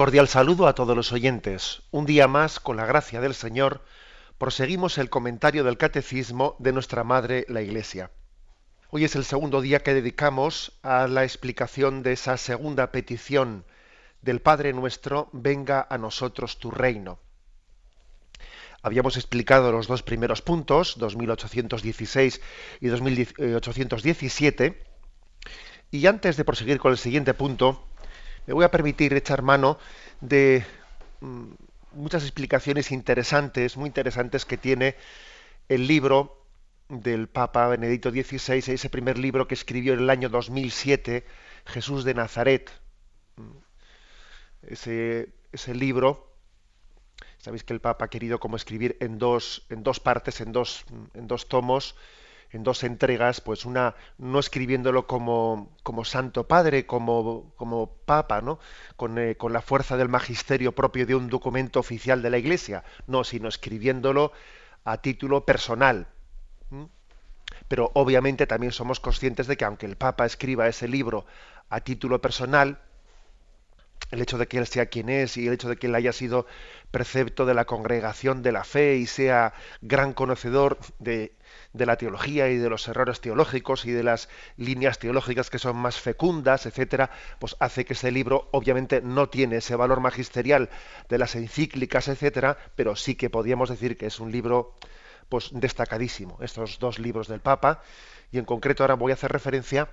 Cordial saludo a todos los oyentes. Un día más, con la gracia del Señor, proseguimos el comentario del Catecismo de nuestra Madre, la Iglesia. Hoy es el segundo día que dedicamos a la explicación de esa segunda petición del Padre nuestro, venga a nosotros tu reino. Habíamos explicado los dos primeros puntos, 2816 y 2817, y antes de proseguir con el siguiente punto, me voy a permitir echar mano de mm, muchas explicaciones interesantes, muy interesantes que tiene el libro del Papa Benedicto XVI, ese primer libro que escribió en el año 2007, Jesús de Nazaret. Mm, ese, libro, sabéis que el Papa ha querido como escribir en dos, en dos partes, en dos, en dos tomos, en dos entregas, pues una no escribiéndolo como, como Santo Padre, como, como Papa, ¿no? Con, eh, con, la fuerza del magisterio propio de un documento oficial de la Iglesia, no, sino escribiéndolo a título personal. Pero obviamente también somos conscientes de que aunque el Papa escriba ese libro a título personal, el hecho de que él sea quien es y el hecho de que él haya sido precepto de la congregación de la fe y sea gran conocedor de, de la teología y de los errores teológicos y de las líneas teológicas que son más fecundas, etcétera, pues hace que ese libro obviamente no tiene ese valor magisterial de las encíclicas, etcétera, pero sí que podríamos decir que es un libro pues destacadísimo, estos dos libros del Papa, y en concreto ahora voy a hacer referencia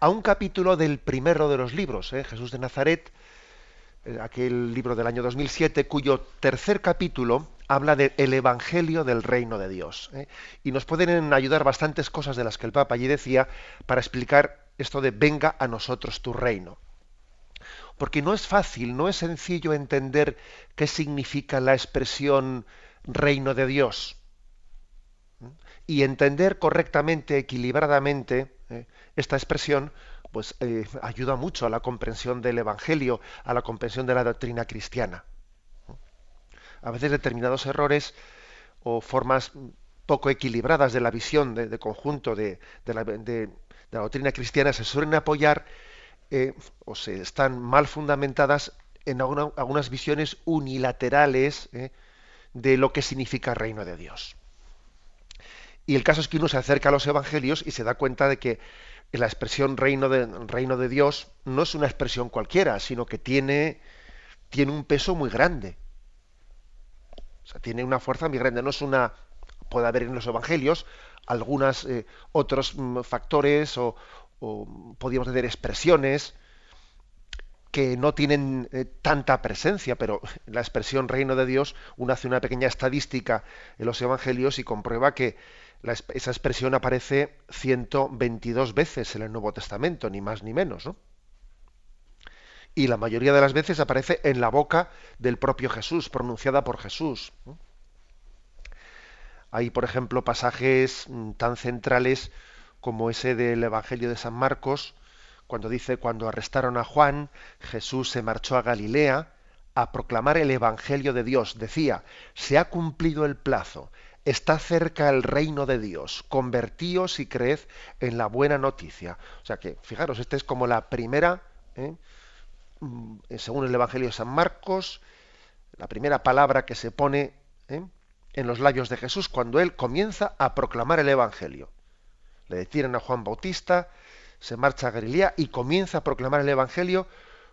a un capítulo del primero de los libros, ¿eh? Jesús de Nazaret, aquel libro del año 2007, cuyo tercer capítulo habla del Evangelio del Reino de Dios. ¿eh? Y nos pueden ayudar bastantes cosas de las que el Papa allí decía para explicar esto de venga a nosotros tu reino. Porque no es fácil, no es sencillo entender qué significa la expresión reino de Dios. Y entender correctamente, equilibradamente, ¿eh? esta expresión, pues eh, ayuda mucho a la comprensión del Evangelio, a la comprensión de la doctrina cristiana. A veces determinados errores o formas poco equilibradas de la visión de, conjunto de, la, doctrina cristiana se suelen apoyar eh, o se están mal fundamentadas en algunas visiones unilaterales eh, de lo que significa reino de Dios. Y el caso es que uno se acerca a los evangelios y se da cuenta de que la expresión reino de, reino de Dios no es una expresión cualquiera, sino que tiene, tiene un peso muy grande. O sea, tiene una fuerza muy grande. No es una. Puede haber en los evangelios algunos eh, otros mm, factores o, podríamos decir expresiones que no tienen eh, tanta presencia, pero la expresión reino de Dios, uno hace una pequeña estadística en los evangelios y comprueba que esa expresión aparece 122 veces en el Nuevo Testamento, ni más ni menos, ¿no? Y la mayoría de las veces aparece en la boca del propio Jesús, pronunciada por Jesús. Hay, por ejemplo, pasajes mm, tan centrales como ese del Evangelio de San Marcos, cuando dice, cuando arrestaron a Juan, Jesús se marchó a Galilea a proclamar el Evangelio de Dios. Decía, se ha cumplido el plazo, está cerca el reino de Dios, convertíos y creed en la buena noticia. O sea que, fijaros, esta es como la primera, ¿eh? mm, según el Evangelio de San Marcos, la primera palabra que se pone ¿eh? en los labios de Jesús cuando él comienza a proclamar el Evangelio. Le detienen a Juan Bautista, se marcha a Galilea y comienza a proclamar el Evangelio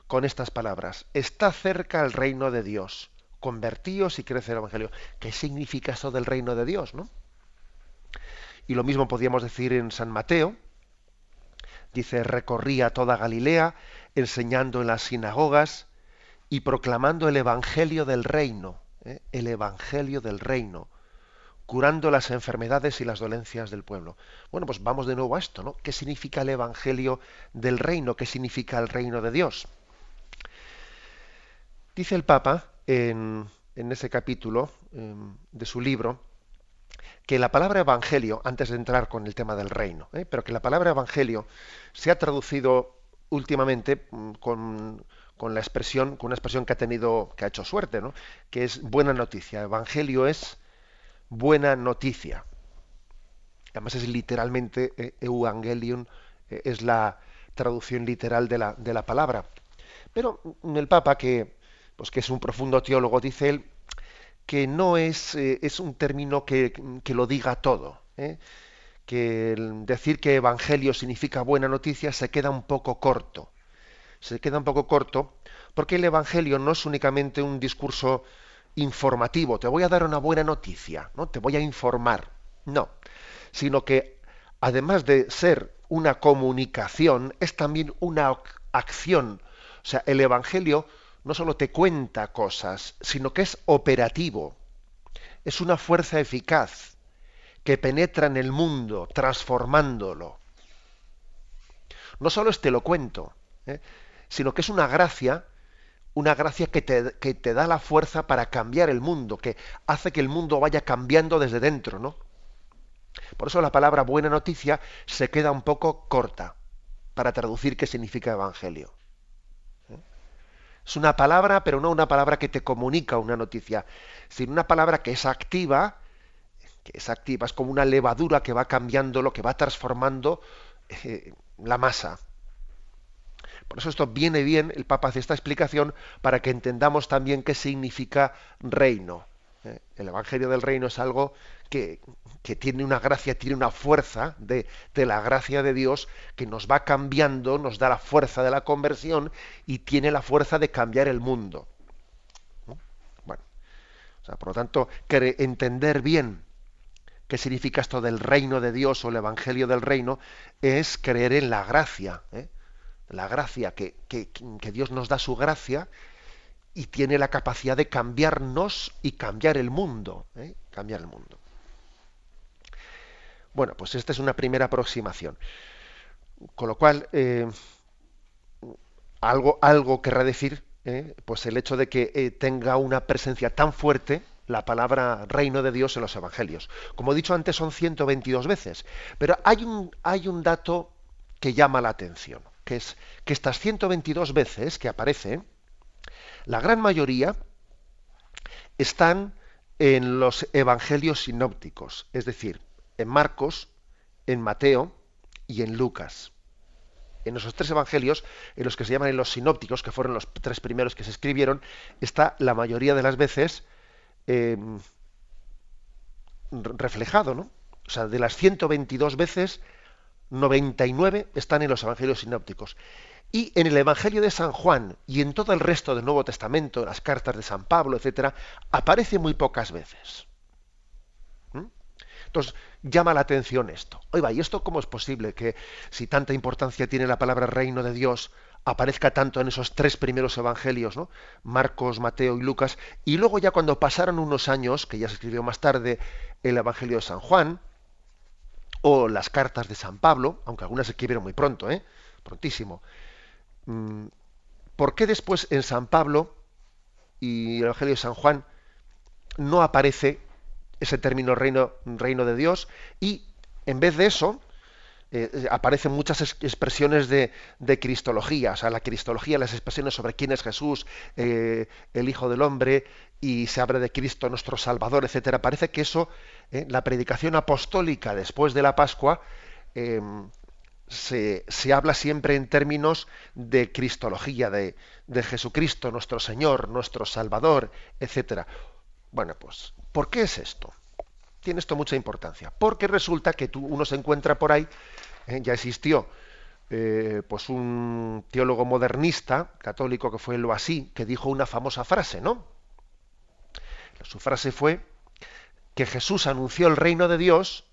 con estas palabras. Está cerca el reino de Dios convertíos y crece el Evangelio. ¿Qué significa eso del reino de Dios? ¿no? Y lo mismo podríamos decir en San Mateo. Dice, recorría toda Galilea, enseñando en las sinagogas y proclamando el Evangelio del reino, ¿eh? el Evangelio del reino, curando las enfermedades y las dolencias del pueblo. Bueno, pues vamos de nuevo a esto, ¿no? ¿Qué significa el Evangelio del reino? ¿Qué significa el reino de Dios? Dice el Papa en, ese capítulo em, de su libro que la palabra evangelio, antes de entrar con el tema del reino, ¿eh? pero que la palabra evangelio se ha traducido últimamente mm, con, con, la expresión, con una expresión que ha tenido, que ha hecho suerte, ¿no? que es buena noticia. Evangelio es buena noticia. Además es literalmente, eh, evangelium eh, es la traducción literal de la, de la palabra. Pero el Papa, que, pues que es un profundo teólogo, dice él que no es, eh, es un término que, lo diga todo. ¿eh? Que decir que evangelio significa buena noticia se queda un poco corto. Se queda un poco corto porque el evangelio no es únicamente un discurso informativo, te voy a dar una buena noticia, ¿no? Te voy a informar. No, sino que además de ser una comunicación, es también una acción. O sea, el evangelio no solo te cuenta cosas, sino que es operativo. Es una fuerza eficaz que penetra en el mundo, transformándolo. No solo es te lo cuento, ¿eh? sino que es una gracia, una gracia que te, que te, da la fuerza para cambiar el mundo, que hace que el mundo vaya cambiando desde dentro, ¿no? Por eso la palabra buena noticia se queda un poco corta para traducir qué significa evangelio. Es una palabra, pero no una palabra que te comunica una noticia, sino una palabra que es activa, que es activa, es como una levadura que va cambiando lo que va transformando eh, la masa. Por eso esto viene bien, el Papa hace esta explicación para que entendamos también qué significa reino. ¿Eh? El Evangelio del Reino es algo que, tiene una gracia, tiene una fuerza de, la gracia de Dios que nos va cambiando, nos da la fuerza de la conversión y tiene la fuerza de cambiar el mundo. Bueno, por lo tanto, entender bien qué significa esto del reino de Dios o el Evangelio del reino es creer en la gracia, ¿eh? la gracia, que Dios nos da su gracia y tiene la capacidad de cambiarnos y cambiar el mundo. ¿eh? Cambiar el mundo. Bueno, pues esta es una primera aproximación. Con lo cual, eh, algo, algo querrá decir, ¿eh? pues el hecho de que tenga una presencia tan fuerte la palabra reino de Dios en los evangelios. Como he dicho antes, son 122 veces. Pero hay un, hay un dato que llama la atención, que es que estas 122 veces que aparecen, la gran mayoría están en los evangelios sinópticos, es decir, en Marcos, en Mateo y en Lucas. En esos tres evangelios, en los que se llaman los sinópticos, que fueron los tres primeros que se escribieron, está la mayoría de las veces em, reflejado, ¿no? O sea, de las 122 veces, 99 están en los evangelios sinópticos. Y en el Evangelio de San Juan y en todo el resto del Nuevo Testamento, las cartas de San Pablo, etcétera, aparece muy pocas veces. ¿Mm? Entonces, llama la atención esto. Oiga, ¿y esto cómo es posible que si tanta importancia tiene la palabra reino de Dios, aparezca tanto en esos tres primeros evangelios, ¿no? Marcos, Mateo y Lucas, y luego ya cuando pasaron unos años, que ya se escribió más tarde el Evangelio de San Juan, o las cartas de San Pablo, aunque algunas se escribieron muy pronto, ¿eh? prontísimo, Mm, ¿por qué después en San Pablo y el Evangelio de San Juan no aparece ese término reino, reino de Dios y en vez de eso eh, aparecen muchas expresiones de, cristología, o sea, la cristología, las expresiones sobre quién es Jesús, eh, el Hijo del Hombre, y se habla de Cristo nuestro Salvador, etcétera. Parece que eso, eh, la predicación apostólica después de la Pascua, em, se, habla siempre en términos de cristología, de, Jesucristo, nuestro Señor, nuestro Salvador, etcétera. Bueno, pues, ¿por qué es esto? Tiene esto mucha importancia. Porque resulta que tú, uno se encuentra por ahí, eh, ya existió eh, pues un teólogo modernista católico que fue lo así, que dijo una famosa frase, ¿no? Su frase fue que Jesús anunció el reino de Dios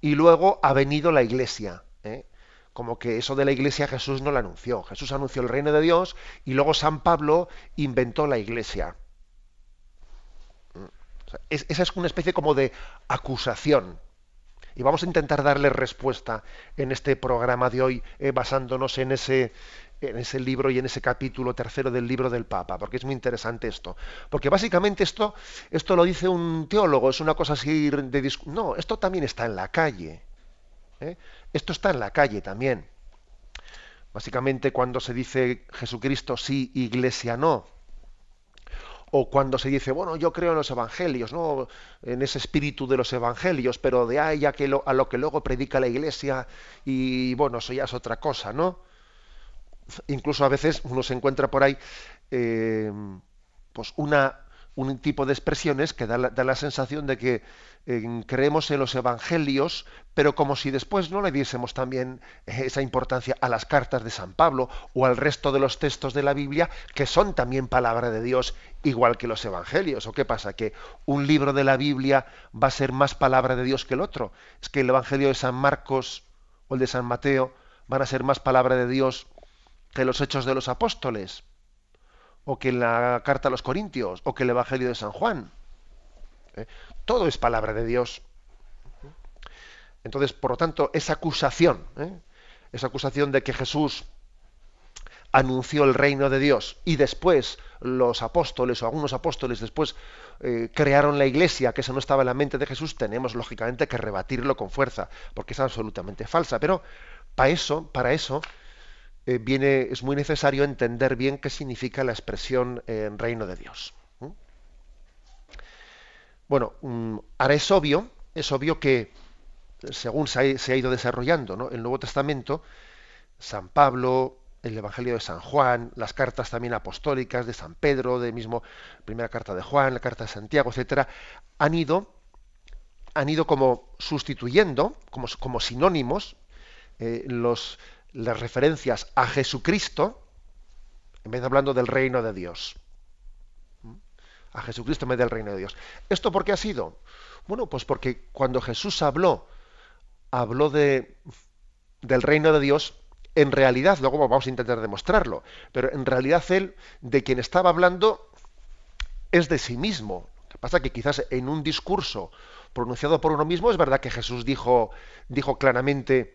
y luego ha venido la iglesia. ¿eh? como que eso de la iglesia Jesús no lo anunció. Jesús anunció el reino de Dios y luego San Pablo inventó la iglesia. Esa es una especie como de acusación. Y vamos a intentar darle respuesta en este programa de hoy, eh, basándonos en ese, en ese libro y en ese capítulo tercero del libro del Papa, porque es muy interesante esto. Porque básicamente esto, esto lo dice un teólogo, es una cosa así de No, esto también está en la calle. ¿eh? Esto está en la calle también. Básicamente cuando se dice Jesucristo sí, Iglesia no, o cuando se dice, bueno, yo creo en los evangelios, ¿no? En ese espíritu de los evangelios, pero de ahí a, que a lo que luego predica la iglesia y bueno, eso ya es otra cosa, ¿no? Incluso a veces uno se encuentra por ahí eh, pues una, un tipo de expresiones que da la, sensación de que eh, creemos en los evangelios, pero como si después no le diésemos también esa importancia a las cartas de San Pablo o al resto de los textos de la Biblia, que son también palabra de Dios, igual que los evangelios. ¿O qué pasa? ¿Que un libro de la Biblia va a ser más palabra de Dios que el otro? ¿Es que el evangelio de San Marcos o el de San Mateo van a ser más palabra de Dios que los hechos de los apóstoles? O que la carta a los Corintios, o que el Evangelio de San Juan. ¿Eh? Todo es palabra de Dios. Entonces, por lo tanto, esa acusación, ¿eh? esa acusación de que Jesús anunció el reino de Dios y después los apóstoles o algunos apóstoles después eh, crearon la iglesia, que eso no estaba en la mente de Jesús, tenemos lógicamente que rebatirlo con fuerza, porque es absolutamente falsa. Pero para eso, para eso, eh, viene, es muy necesario entender bien qué significa la expresión eh, reino de Dios. Bueno, mm, ahora es obvio, es obvio que según se ha, ido desarrollando el Nuevo Testamento, San Pablo, el Evangelio de San Juan, las cartas también apostólicas de San Pedro, de mismo primera carta de Juan, la carta de Santiago, etcétera, han ido, han ido como sustituyendo, como, como sinónimos, eh, los, las referencias a Jesucristo en vez de hablando del reino de Dios. ¿Mm? A Jesucristo en vez del reino de Dios. ¿Esto por qué ha sido? Bueno, pues porque cuando Jesús habló, habló de, del reino de Dios, en realidad, luego vamos a intentar demostrarlo, pero en realidad él, de quien estaba hablando, es de sí mismo. Lo que pasa que quizás en un discurso pronunciado por uno mismo, es verdad que Jesús dijo, dijo claramente,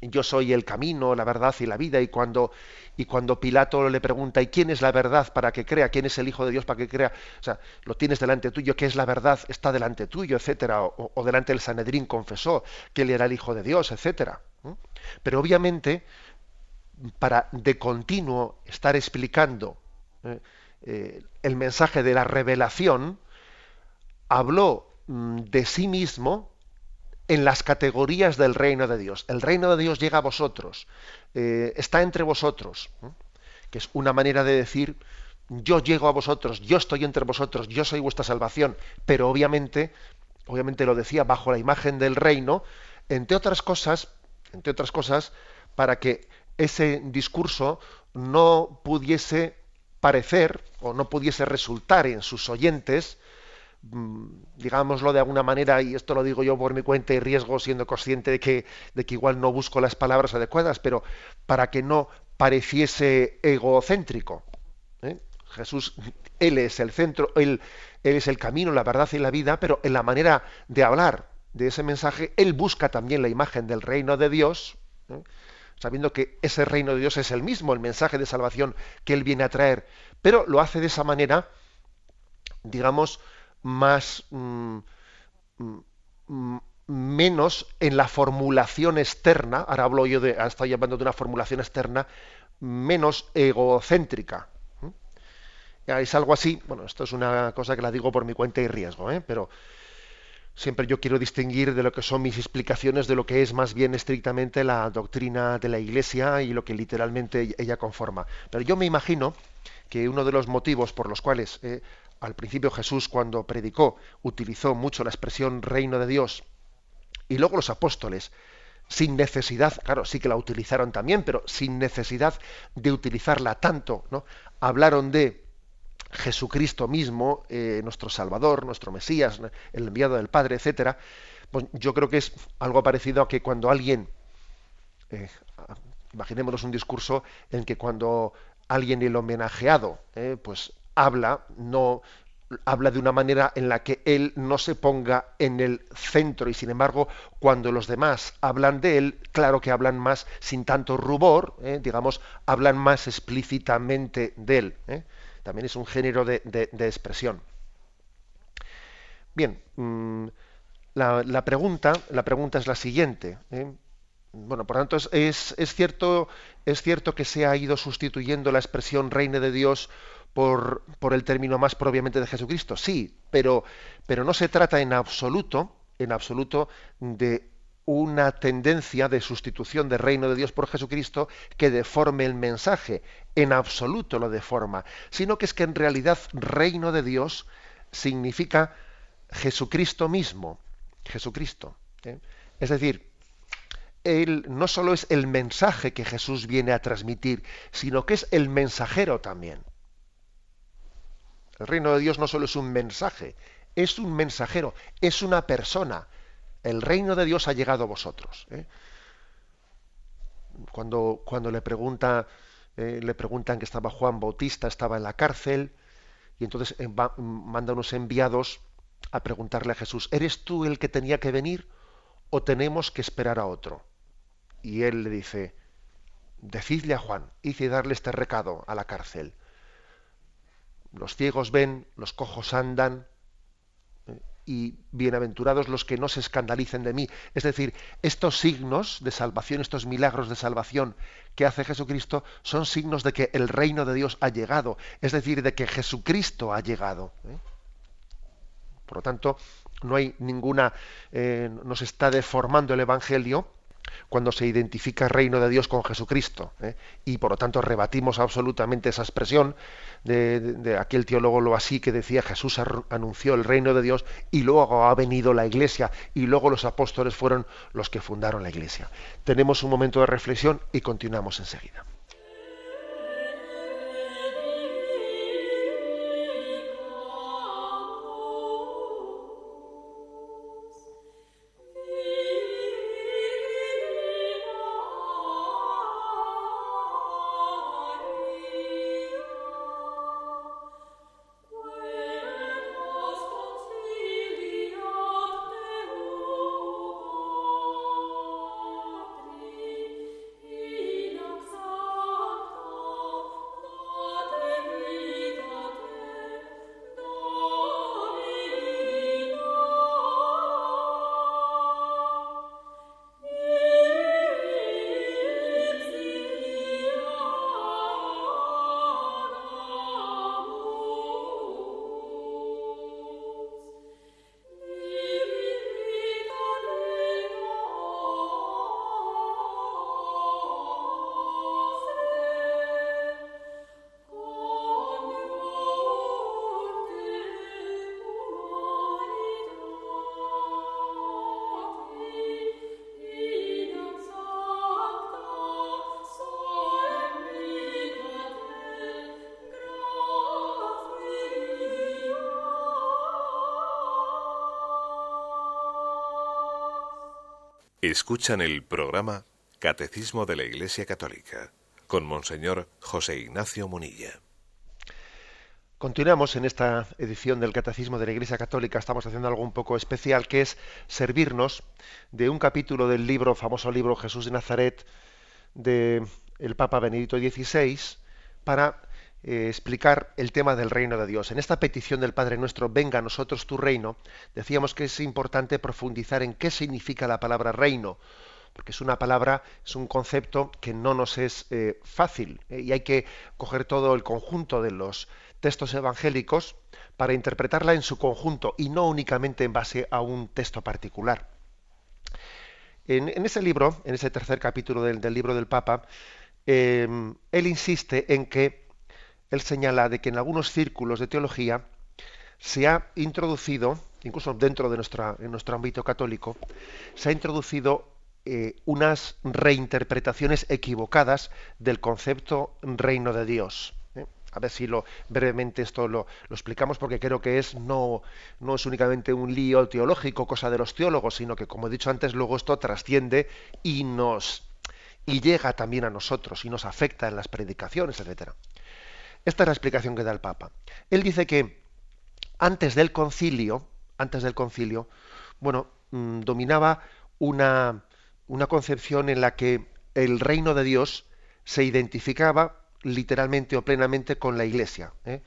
yo soy el camino, la verdad y la vida, y cuando, y cuando Pilato le pregunta, ¿y quién es la verdad para que crea? ¿Quién es el Hijo de Dios para que crea? O sea, lo tienes delante tuyo, ¿qué es la verdad? Está delante tuyo, etcétera, o, delante del Sanedrín confesó que él era el Hijo de Dios, etcétera. Pero obviamente, para de continuo estar explicando ¿eh? Eh, el mensaje de la revelación, habló mm, de sí mismo en las categorías del reino de Dios. El reino de Dios llega a vosotros, eh, está entre vosotros, que es una manera de decir, yo llego a vosotros, yo estoy entre vosotros, yo soy vuestra salvación, pero obviamente, obviamente lo decía bajo la imagen del reino, entre otras cosas, entre otras cosas, para que ese discurso no pudiese parecer o no pudiese resultar en sus oyentes digámoslo de alguna manera, y esto lo digo yo por mi cuenta y riesgo, siendo consciente de que, de que igual no busco las palabras adecuadas, pero para que no pareciese egocéntrico. ¿eh? Jesús, Él es el centro, él, él, es el camino, la verdad y la vida, pero en la manera de hablar de ese mensaje, Él busca también la imagen del reino de Dios, ¿eh? sabiendo que ese reino de Dios es el mismo, el mensaje de salvación que Él viene a traer, pero lo hace de esa manera, digamos, más mm, mm, menos en la formulación externa, ahora hablo yo de, estoy hablando de una formulación externa, menos egocéntrica. Es algo así, bueno, esto es una cosa que la digo por mi cuenta y riesgo, ¿eh? pero siempre yo quiero distinguir de lo que son mis explicaciones de lo que es más bien estrictamente la doctrina de la Iglesia y lo que literalmente ella conforma. Pero yo me imagino que uno de los motivos por los cuales eh, al principio Jesús cuando predicó utilizó mucho la expresión reino de Dios y luego los apóstoles sin necesidad, claro, sí que la utilizaron también, pero sin necesidad de utilizarla tanto, ¿no? Hablaron de Jesucristo mismo, eh, nuestro Salvador, nuestro Mesías, el enviado del Padre, etcétera. Pues yo creo que es algo parecido a que cuando alguien, eh, imaginémonos un discurso en que cuando alguien el homenajeado, eh, pues habla, no, habla de una manera en la que él no se ponga en el centro y sin embargo cuando los demás hablan de él, claro que hablan más sin tanto rubor, ¿eh? digamos, hablan más explícitamente de él. ¿eh? También es un género de, expresión. Bien, mm, la, pregunta, la pregunta es la siguiente. ¿eh? Bueno, por tanto, es, es, cierto, es cierto que se ha ido sustituyendo la expresión reine de Dios por, el término más propiamente de Jesucristo, sí, pero, pero no se trata en absoluto, en absoluto, de una tendencia de sustitución del reino de Dios por Jesucristo que deforme el mensaje, en absoluto lo deforma, sino que es que en realidad reino de Dios significa Jesucristo mismo, Jesucristo. ¿eh? Es decir, él no solo es el mensaje que Jesús viene a transmitir, sino que es el mensajero también. El reino de Dios no solo es un mensaje, es un mensajero, es una persona. El reino de Dios ha llegado a vosotros. ¿eh? Cuando, cuando le, pregunta, eh, le preguntan que estaba Juan Bautista, estaba en la cárcel, y entonces eh, manda unos enviados a preguntarle a Jesús, ¿eres tú el que tenía que venir o tenemos que esperar a otro? Y él le dice, decidle a Juan, hice darle este recado a la cárcel los ciegos ven, los cojos andan, eh, y bienaventurados los que no se escandalicen de mí. Es decir, estos signos de salvación, estos milagros de salvación que hace Jesucristo, son signos de que el reino de Dios ha llegado, es decir, de que Jesucristo ha llegado. ¿eh? Por lo tanto, no hay ninguna, eh, no se está deformando el Evangelio cuando se identifica el reino de Dios con Jesucristo. ¿eh? Y por lo tanto rebatimos absolutamente esa expresión de, aquel teólogo lo así que decía Jesús anunció el reino de Dios y luego ha venido la iglesia y luego los apóstoles fueron los que fundaron la iglesia. Tenemos un momento de reflexión y continuamos enseguida. Escuchan el programa Catecismo de la Iglesia Católica con Monseñor José Ignacio Munilla. Continuamos en esta edición del Catecismo de la Iglesia Católica. Estamos haciendo algo un poco especial, que es servirnos de un capítulo del libro, famoso libro Jesús de Nazaret, de el Papa Benedicto XVI, para eh, explicar el tema del reino de Dios. En esta petición del Padre nuestro, venga a nosotros tu reino, decíamos que es importante profundizar en qué significa la palabra reino, porque es una palabra, es un concepto que no nos es eh, fácil eh, y hay que coger todo el conjunto de los textos evangélicos para interpretarla en su conjunto y no únicamente en base a un texto particular. En, ese libro, en ese tercer capítulo del, libro del Papa, él insiste en que él señala de que en algunos círculos de teología se ha introducido, incluso dentro de nuestro ámbito católico, se ha introducido eh, unas reinterpretaciones equivocadas del concepto reino de Dios. ¿eh? A ver si lo, brevemente esto lo, lo, explicamos porque creo que es no, no es únicamente un lío teológico, cosa de los teólogos, sino que, como he dicho antes, luego esto trasciende y nos y llega también a nosotros y nos afecta en las predicaciones, etcétera. Esta es la explicación que da el Papa. Él dice que antes del concilio, antes del concilio, bueno, mm, dominaba una, una concepción en la que el reino de Dios se identificaba literalmente o plenamente con la iglesia. ¿eh?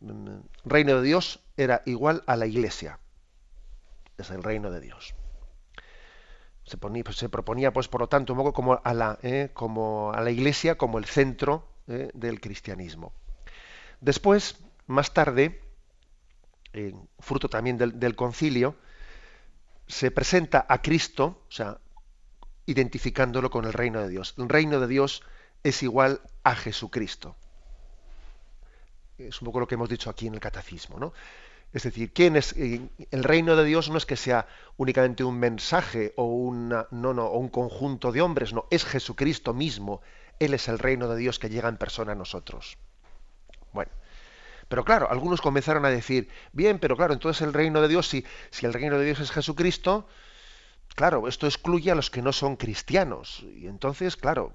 Mm, reino de Dios era igual a la iglesia. Es el reino de Dios. Se, proponía, pues, por lo tanto, un poco como a la, ¿eh? como a la iglesia como el centro ¿eh? del cristianismo. Después, más tarde, fruto también del, concilio, se presenta a Cristo, o sea, identificándolo con el reino de Dios. El reino de Dios es igual a Jesucristo. Es un poco lo que hemos dicho aquí en el catecismo, ¿no? Es decir, ¿quién es eh, el reino de Dios no es que sea únicamente un mensaje o una, no, no, o un conjunto de hombres, no, es Jesucristo mismo. Él es el reino de Dios que llega en persona a nosotros. Bueno, pero claro, algunos comenzaron a decir, bien, pero claro, entonces el reino de Dios, si, si el reino de Dios es Jesucristo, claro, esto excluye a los que no son cristianos. Y entonces, claro,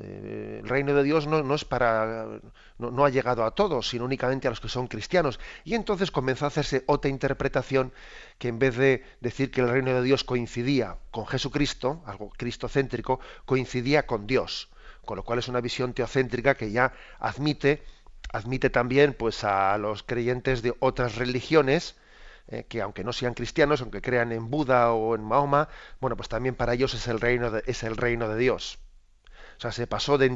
eh, el reino de Dios no, es para no, ha llegado a todos, sino únicamente a los que son cristianos. Y entonces comenzó a hacerse otra interpretación que en vez de decir que el reino de Dios coincidía con Jesucristo, algo cristocéntrico, coincidía con Dios. Con lo cual es una visión teocéntrica que ya admite, admite también pues a los creyentes de otras religiones, eh, que aunque no sean cristianos, aunque crean en Buda o en Mahoma, bueno, pues también para ellos es el reino es el reino de Dios. O sea, se pasó de,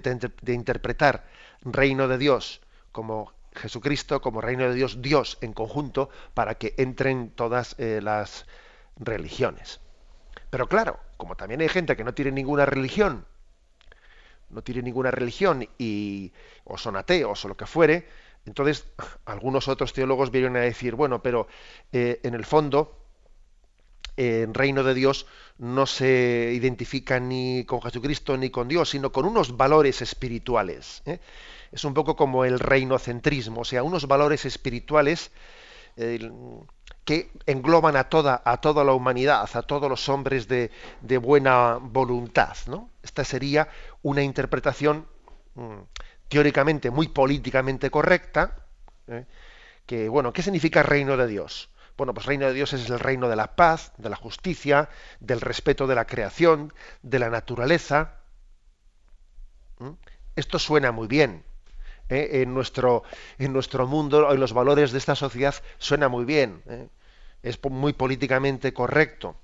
interpretar reino de Dios como Jesucristo, como reino de Dios, Dios en conjunto, para que entren todas eh, las religiones. Pero claro, como también hay gente que no tiene ninguna religión, no tiene ninguna religión y o son ateos o lo que fuere, entonces algunos otros teólogos vienen a decir, bueno, pero eh, en el fondo en reino de Dios no se identifica ni con Jesucristo ni con Dios, sino con unos valores espirituales. ¿eh? Es un poco como el reinocentrismo, o sea, unos valores espirituales que engloban a toda, a toda la humanidad, a todos los hombres de, buena voluntad. ¿no? Esta sería una interpretación mm, teóricamente muy políticamente correcta. ¿eh? Que, bueno, ¿qué significa reino de Dios? Bueno, pues reino de Dios es el reino de la paz, de la justicia, del respeto de la creación, de la naturaleza. ¿Mm? Esto suena muy bien. ¿eh? En, nuestro, en nuestro mundo, en los valores de esta sociedad, suena muy bien. ¿eh? Es muy políticamente correcto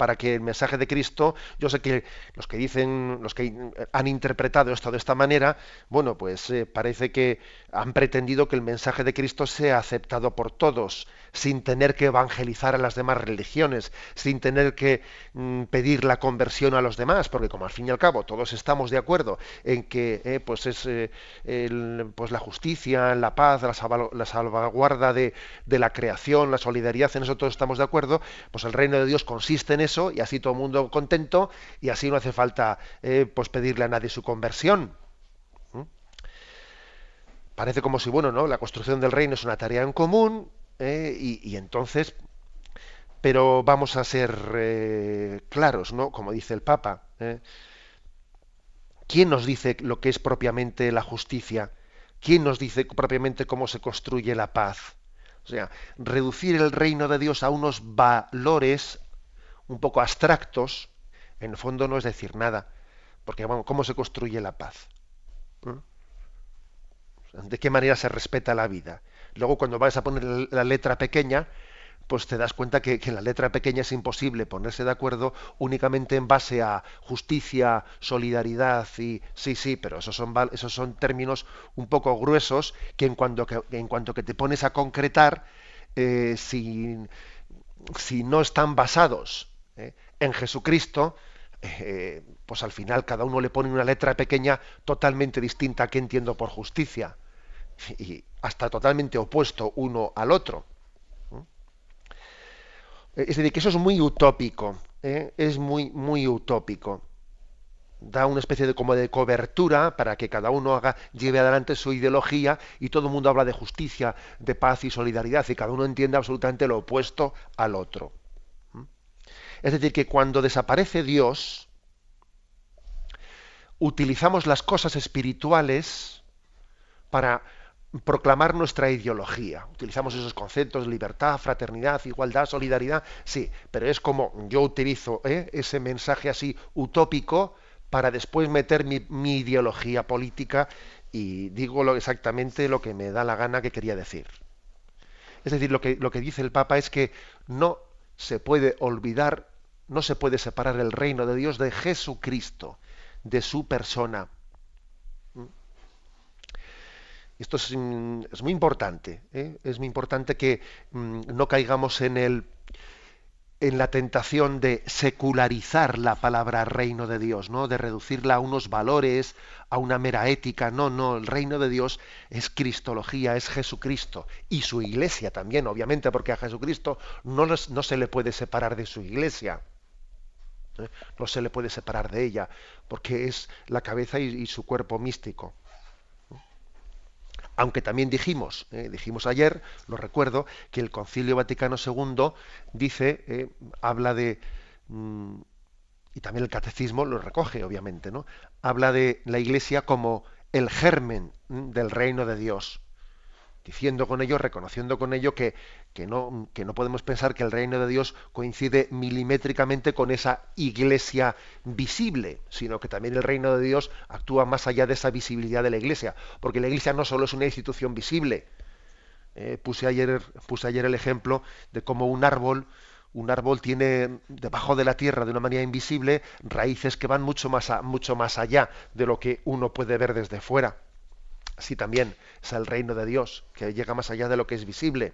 para que el mensaje de Cristo, yo sé que los que dicen, los que han interpretado esto de esta manera, bueno, pues eh, parece que han pretendido que el mensaje de Cristo sea aceptado por todos, sin tener que evangelizar a las demás religiones, sin tener que mm, pedir la conversión a los demás, porque como al fin y al cabo todos estamos de acuerdo en que eh, pues es eh, pues la justicia, la paz, la, salvaguarda de, de la creación, la solidaridad, en eso todos estamos de acuerdo, pues el reino de Dios consiste en y así todo el mundo contento y así no hace falta eh, pues pedirle a nadie su conversión. ¿Mm? Parece como si, bueno, ¿no? La construcción del reino es una tarea en común eh, y, entonces, pero vamos a ser eh, claros, ¿no? Como dice el Papa. ¿Quién nos dice lo que es propiamente la justicia? ¿Quién nos dice propiamente cómo se construye la paz? O sea, reducir el reino de Dios a unos valores un poco abstractos, en el fondo no es decir nada. Porque, ¿cómo se construye la paz? ¿Mm? ¿De qué manera se respeta la vida? Luego, cuando vas a poner la letra pequeña, pues te das cuenta que, en la letra pequeña es imposible ponerse de acuerdo únicamente en base a justicia, solidaridad y sí, sí, pero esos son, esos son términos un poco gruesos que en cuanto que, en cuanto que te pones a concretar, eh, si, si no están basados ¿eh? en Jesucristo, eh, pues al final cada uno le pone una letra pequeña totalmente distinta a que entiendo por justicia y hasta totalmente opuesto uno al otro. Es decir, que eso es muy utópico, ¿eh? es muy, muy utópico. Da una especie de como de cobertura para que cada uno haga, lleve adelante su ideología y todo el mundo habla de justicia, de paz y solidaridad y cada uno entiende absolutamente lo opuesto al otro. Es decir, que cuando desaparece Dios, utilizamos las cosas espirituales para proclamar nuestra ideología. Utilizamos esos conceptos, libertad, fraternidad, igualdad, solidaridad, sí, pero es como yo utilizo ¿eh? ese mensaje así utópico para después meter mi, ideología política y digo exactamente lo que me da la gana que quería decir. Es decir, lo que dice el Papa es que no se puede olvidar, no se puede separar el reino de Dios de Jesucristo, de su persona. Esto es, mm, muy importante. ¿eh? Es muy importante que mm, no caigamos en el en la tentación de secularizar la palabra reino de Dios, ¿no? De reducirla a unos valores, a una mera ética. No, no, el reino de Dios es cristología, es Jesucristo y su iglesia también, obviamente, porque a Jesucristo no se le puede separar de su iglesia. ¿Eh? No se le puede separar de ella, porque es la cabeza y su cuerpo místico aunque también dijimos, eh, dijimos ayer, lo recuerdo, que el Concilio Vaticano II dice, eh, habla de, mm, y también el Catecismo lo recoge, obviamente, ¿no? Habla de la Iglesia como el germen mm, del reino de Dios diciendo con ello, reconociendo con ello que, que, no, que no podemos pensar que el reino de Dios coincide milimétricamente con esa iglesia visible, sino que también el reino de Dios actúa más allá de esa visibilidad de la iglesia, porque la iglesia no solo es una institución visible. Eh, puse, ayer, puse ayer el ejemplo de cómo un árbol, un árbol tiene debajo de la tierra de una manera invisible raíces que van mucho más, mucho más allá de lo que uno puede ver desde fuera. Así también es el reino de Dios, que llega más allá de lo que es visible.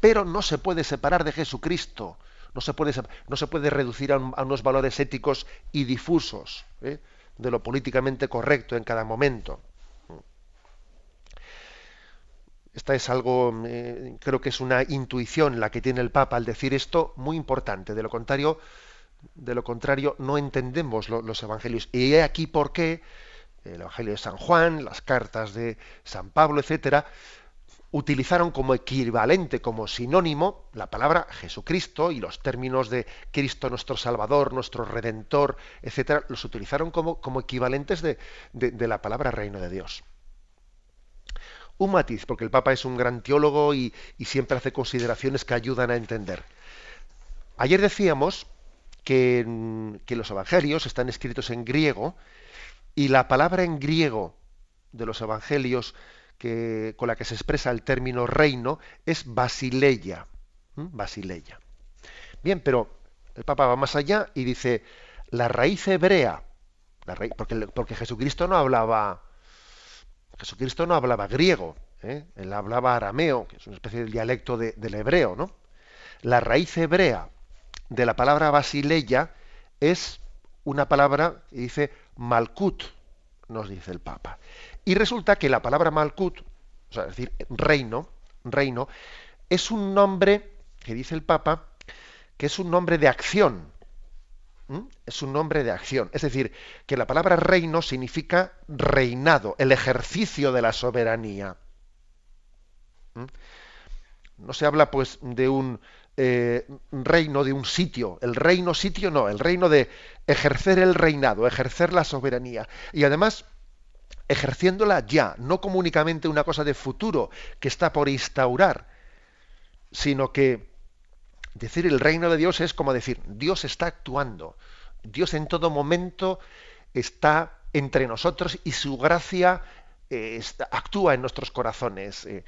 Pero no se puede separar de Jesucristo, no se puede, no se puede reducir a, unos valores éticos y difusos ¿eh? de lo políticamente correcto en cada momento. Esta es algo, eh, creo que es una intuición la que tiene el Papa al decir esto, muy importante. De lo contrario, de lo contrario no entendemos los evangelios. Y aquí por qué el Evangelio de San Juan, las cartas de San Pablo, etcétera, utilizaron como equivalente, como sinónimo, la palabra Jesucristo y los términos de Cristo nuestro Salvador, nuestro Redentor, etcétera, los utilizaron como, como equivalentes de, la palabra Reino de Dios. Un matiz, porque el Papa es un gran teólogo y, siempre hace consideraciones que ayudan a entender. Ayer decíamos que, que los evangelios están escritos en griego y la palabra en griego de los evangelios que, con la que se expresa el término reino es basileia. Basileia. Bien, pero el Papa va más allá y dice la raíz hebrea, porque, porque, Jesucristo no hablaba Jesucristo no hablaba griego, ¿eh? él hablaba arameo, que es una especie de dialecto del hebreo, ¿no? La raíz hebrea de la palabra basileia es una palabra dice Malkut, nos dice el Papa. Y resulta que la palabra Malkut, o sea, es decir, reino, reino, es un nombre, que dice el Papa, que es un nombre de acción. Es un nombre de acción. Es decir, que la palabra reino significa reinado, el ejercicio de la soberanía. No se habla pues de un eh, reino de un sitio. El reino sitio no, el reino de ejercer el reinado, ejercer la soberanía. Y además, ejerciéndola ya, no como únicamente una cosa de futuro que está por instaurar, sino que decir el reino de Dios es como decir, Dios está actuando, Dios en todo momento está entre nosotros y su gracia eh, actúa en nuestros corazones. Eh.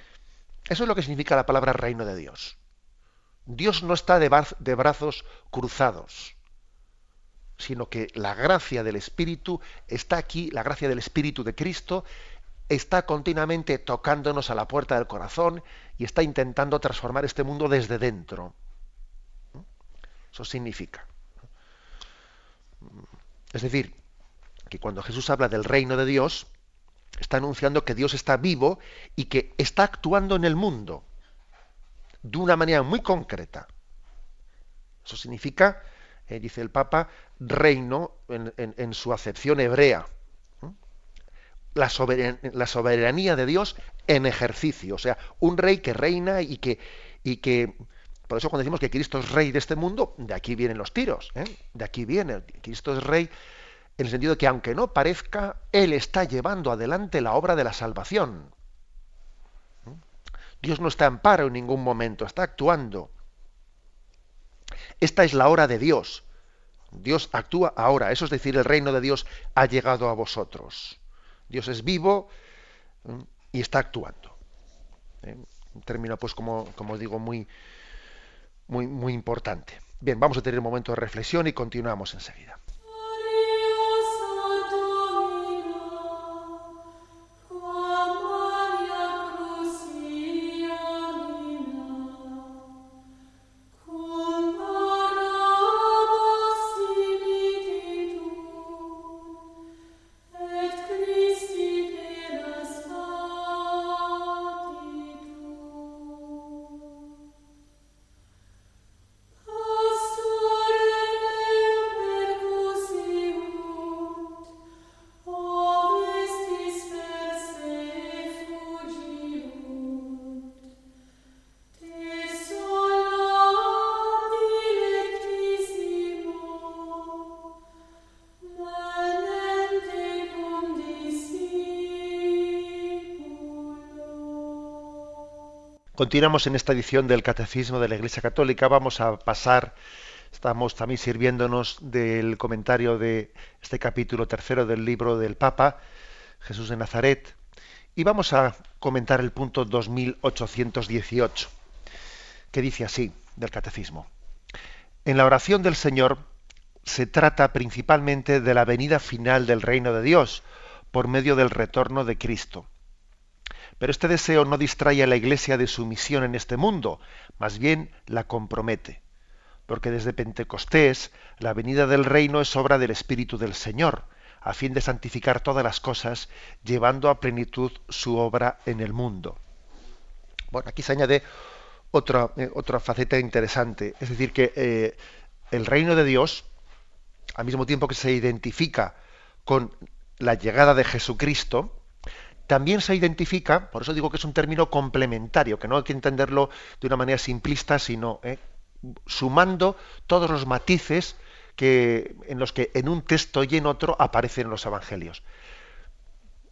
Eso es lo que significa la palabra reino de Dios. Dios no está de, brazos cruzados, sino que la gracia del Espíritu está aquí, la gracia del Espíritu de Cristo está continuamente tocándonos a la puerta del corazón y está intentando transformar este mundo desde dentro. Eso significa. Es decir, que cuando Jesús habla del reino de Dios, está anunciando que Dios está vivo y que está actuando en el mundo de una manera muy concreta. Eso significa, eh, dice el Papa, reino en, su acepción hebrea. La, la, soberanía de Dios en ejercicio. O sea, un rey que reina y que, y que. Por eso cuando decimos que Cristo es rey de este mundo, de aquí vienen los tiros. ¿eh? De aquí viene. Cristo es rey en el sentido de que aunque no parezca, Él está llevando adelante la obra de la salvación. Dios no está en paro en ningún momento, está actuando. Esta es la hora de Dios. Dios actúa ahora, eso es decir, el reino de Dios ha llegado a vosotros. Dios es vivo y está actuando. ¿Eh? Un término, pues, como, como digo, muy, muy, muy importante. Bien, vamos a tener un momento de reflexión y continuamos enseguida. Continuamos en esta edición del Catecismo de la Iglesia Católica. Vamos a pasar, estamos también sirviéndonos del comentario de este capítulo tercero del libro del Papa, Jesús de Nazaret, y vamos a comentar el punto 2818, que dice así del Catecismo. En la oración del Señor se trata principalmente de la venida final del reino de Dios por medio del retorno de Cristo pero este deseo no distrae a la Iglesia de su misión en este mundo, más bien la compromete. Porque desde Pentecostés la venida del reino es obra del Espíritu del Señor, a fin de santificar todas las cosas, llevando a plenitud su obra en el mundo. Bueno, aquí se añade otra, eh, otra faceta interesante, es decir, que eh, el reino de Dios, al mismo tiempo que se identifica con la llegada de Jesucristo, también se identifica, por eso digo que es un término complementario, que no hay que entenderlo de una manera simplista, sino eh, sumando todos los matices que, en los que en un texto y en otro aparecen los evangelios.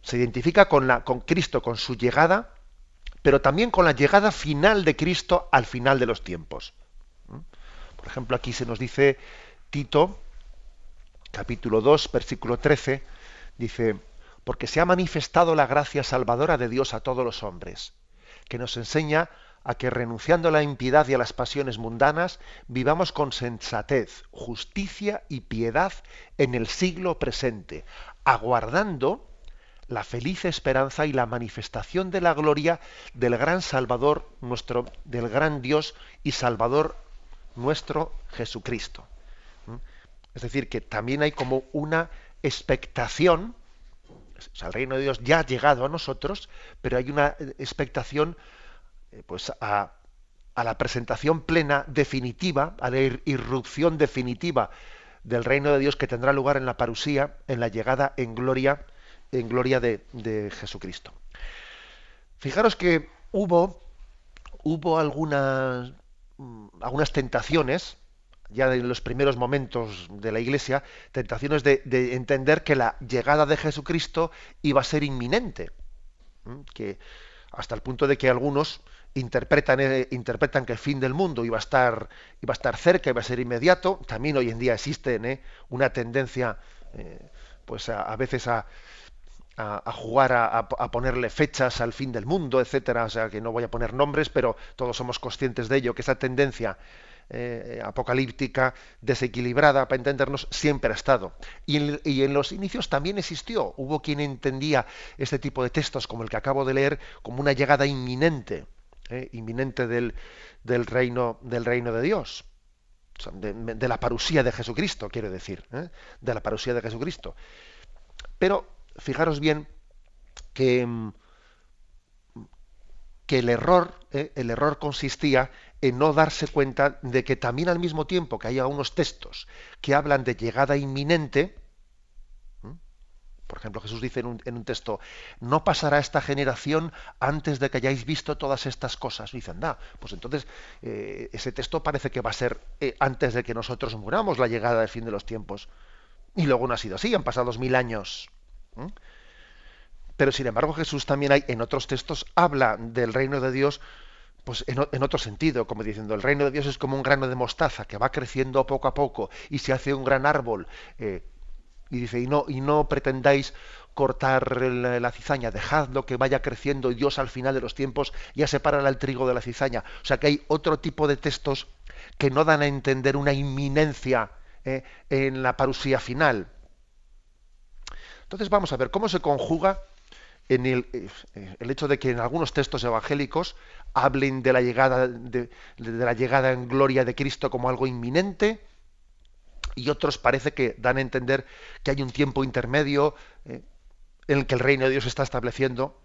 Se identifica con, la, con Cristo, con su llegada, pero también con la llegada final de Cristo al final de los tiempos. ¿Mm? Por ejemplo, aquí se nos dice Tito, capítulo 2, versículo 13, dice, porque se ha manifestado la gracia salvadora de Dios a todos los hombres, que nos enseña a que renunciando a la impiedad y a las pasiones mundanas, vivamos con sensatez, justicia y piedad en el siglo presente, aguardando la feliz esperanza y la manifestación de la gloria del gran Salvador, nuestro, del gran Dios y Salvador nuestro Jesucristo. ¿Mm? Es decir, que también hay como una expectación el reino de Dios ya ha llegado a nosotros, pero hay una expectación eh, pues a, la presentación plena, definitiva, a la irrupción definitiva del reino de Dios que tendrá lugar en la parusía, en la llegada en gloria, en gloria de, de Jesucristo. Fijaros que hubo, hubo algunas, mm, algunas tentaciones ya en los primeros momentos de la Iglesia, tentaciones de, entender que la llegada de Jesucristo iba a ser inminente, que hasta el punto de que algunos interpretan, eh, interpretan que el fin del mundo iba a estar, iba a estar cerca, iba a ser inmediato. También hoy en día existe ¿eh? una tendencia, eh, pues a, veces a, a, jugar a, ponerle fechas al fin del mundo, etcétera. O sea que no voy a poner nombres, pero todos somos conscientes de ello, que esa tendencia eh, apocalíptica, desequilibrada, para entendernos, siempre ha estado. Y en, los inicios también existió. Hubo quien entendía este tipo de textos, como el que acabo de leer, como una llegada inminente, eh, inminente del, reino, del reino de Dios. De, la parusía de Jesucristo, quiero decir, ¿eh? de la parusía de Jesucristo. Pero fijaros bien que, mm, que el error, el error consistía en no darse cuenta de que también al mismo tiempo que haya unos textos que hablan de llegada inminente, por ejemplo, Jesús dice en un, texto, no pasará esta generación antes de que hayáis visto todas estas cosas. Dicen, da, pues entonces eh, ese texto parece que va a ser eh, antes de que nosotros muramos la llegada del fin de los tiempos. Y luego no ha sido así, han pasado dos mil años. Pero sin embargo Jesús también hay, en otros textos habla del reino de Dios pues en, otro sentido, como diciendo, el reino de Dios es como un grano de mostaza que va creciendo poco a poco y se hace un gran árbol. Eh, y dice, y no, y no pretendáis cortar la, cizaña, dejadlo que vaya creciendo y Dios al final de los tiempos ya separará el trigo de la cizaña. O sea que hay otro tipo de textos que no dan a entender una inminencia eh, en la parusía final. Entonces vamos a ver cómo se conjuga en el, eh, el, hecho de que en algunos textos evangélicos hablen de la llegada de, la llegada en gloria de Cristo como algo inminente y otros parece que dan a entender que hay un tiempo intermedio eh, en el que el reino de Dios está estableciendo,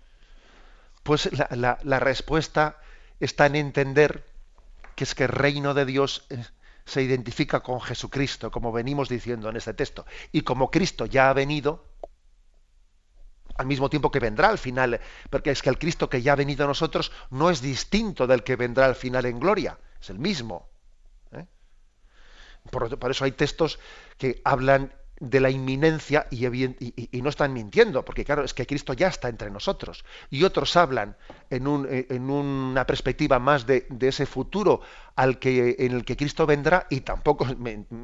pues la, respuesta está en entender que es que el reino de Dios eh, se identifica con Jesucristo, como venimos diciendo en este texto. Y como Cristo ya ha venido, al mismo tiempo que vendrá al final, porque es que el Cristo que ya ha venido a nosotros no es distinto del que vendrá al final en gloria, es el mismo. ¿eh? por, eso hay textos que hablan de la inminencia y, no están mintiendo, porque claro, es que Cristo ya está entre nosotros. Y otros hablan en, una perspectiva más de, ese futuro al que, en el que Cristo vendrá, y tampoco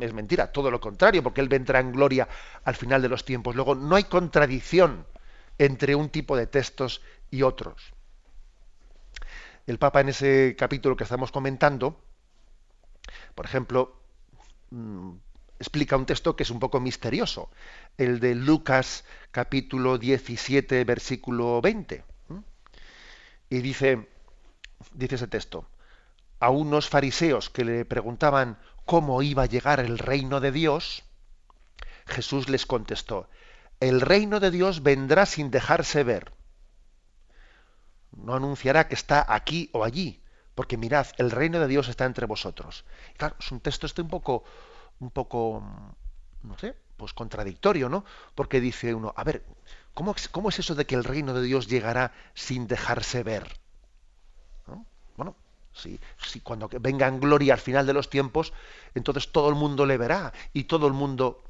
es, mentira, todo lo contrario, porque Él vendrá en gloria al final de los tiempos. Luego, no hay contradicción entre un tipo de textos y otros. El Papa en ese capítulo que estamos comentando, por ejemplo, mm, explica un texto que es un poco misterioso, el de Lucas capítulo 17, versículo 20. Y dice, dice ese texto, a unos fariseos que le preguntaban cómo iba a llegar el reino de Dios, Jesús les contestó, el reino de Dios vendrá sin dejarse ver. No anunciará que está aquí o allí, porque mirad, el reino de Dios está entre vosotros. claro, es un texto este un poco un poco, mm, no sé, pues contradictorio, ¿no? Porque dice uno, a ver, ¿cómo, es eso de que el reino de Dios llegará sin dejarse ver? Bueno, si, si cuando venga en gloria al final de los tiempos, entonces todo el mundo le verá y todo el mundo...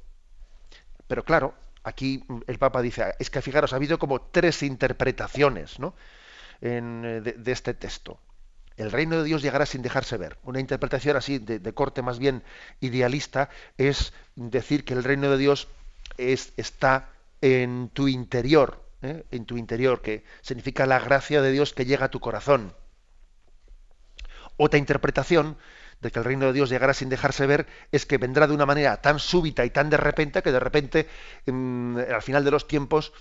Pero claro, aquí el Papa dice, es que fijaros, ha habido como tres interpretaciones ¿no? en, eh, de, este texto el reino de Dios llegará sin dejarse ver. Una interpretación así de, corte más bien idealista es decir que el reino de Dios es, está en tu interior, ¿eh? en tu interior, que significa la gracia de Dios que llega a tu corazón. Otra interpretación de que el reino de Dios llegará sin dejarse ver es que vendrá de una manera tan súbita y tan de repente que de repente al final de los tiempos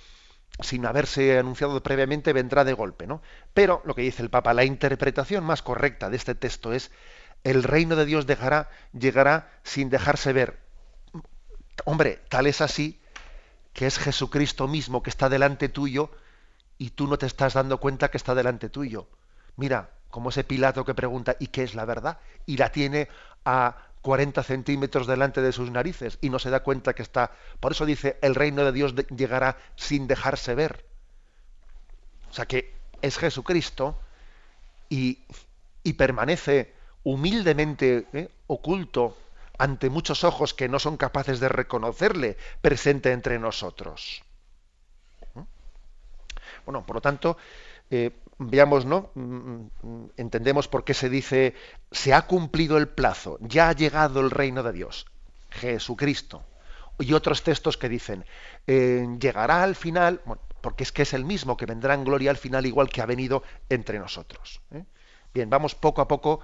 sin haberse anunciado previamente, vendrá de golpe, ¿no? Pero lo que dice el Papa, la interpretación más correcta de este texto es el reino de Dios dejará, llegará sin dejarse ver. Hombre, tal es así que es Jesucristo mismo que está delante tuyo y tú no te estás dando cuenta que está delante tuyo. Mira, como ese Pilato que pregunta, ¿y qué es la verdad? Y la tiene a 40 centímetros delante de sus narices y no se da cuenta que está. Por eso dice, el reino de Dios llegará sin dejarse ver. O sea que es Jesucristo y, y permanece humildemente ¿eh? oculto ante muchos ojos que no son capaces de reconocerle presente entre nosotros. Bueno, por lo tanto, eh, veamos, ¿no? Mm, mm, entendemos por qué se dice se ha cumplido el plazo, ya ha llegado el reino de Dios, Jesucristo. Y otros textos que dicen eh, llegará al final, porque es que es el mismo que vendrá en gloria al final, igual que ha venido entre nosotros. ¿eh? Bien, vamos poco a poco,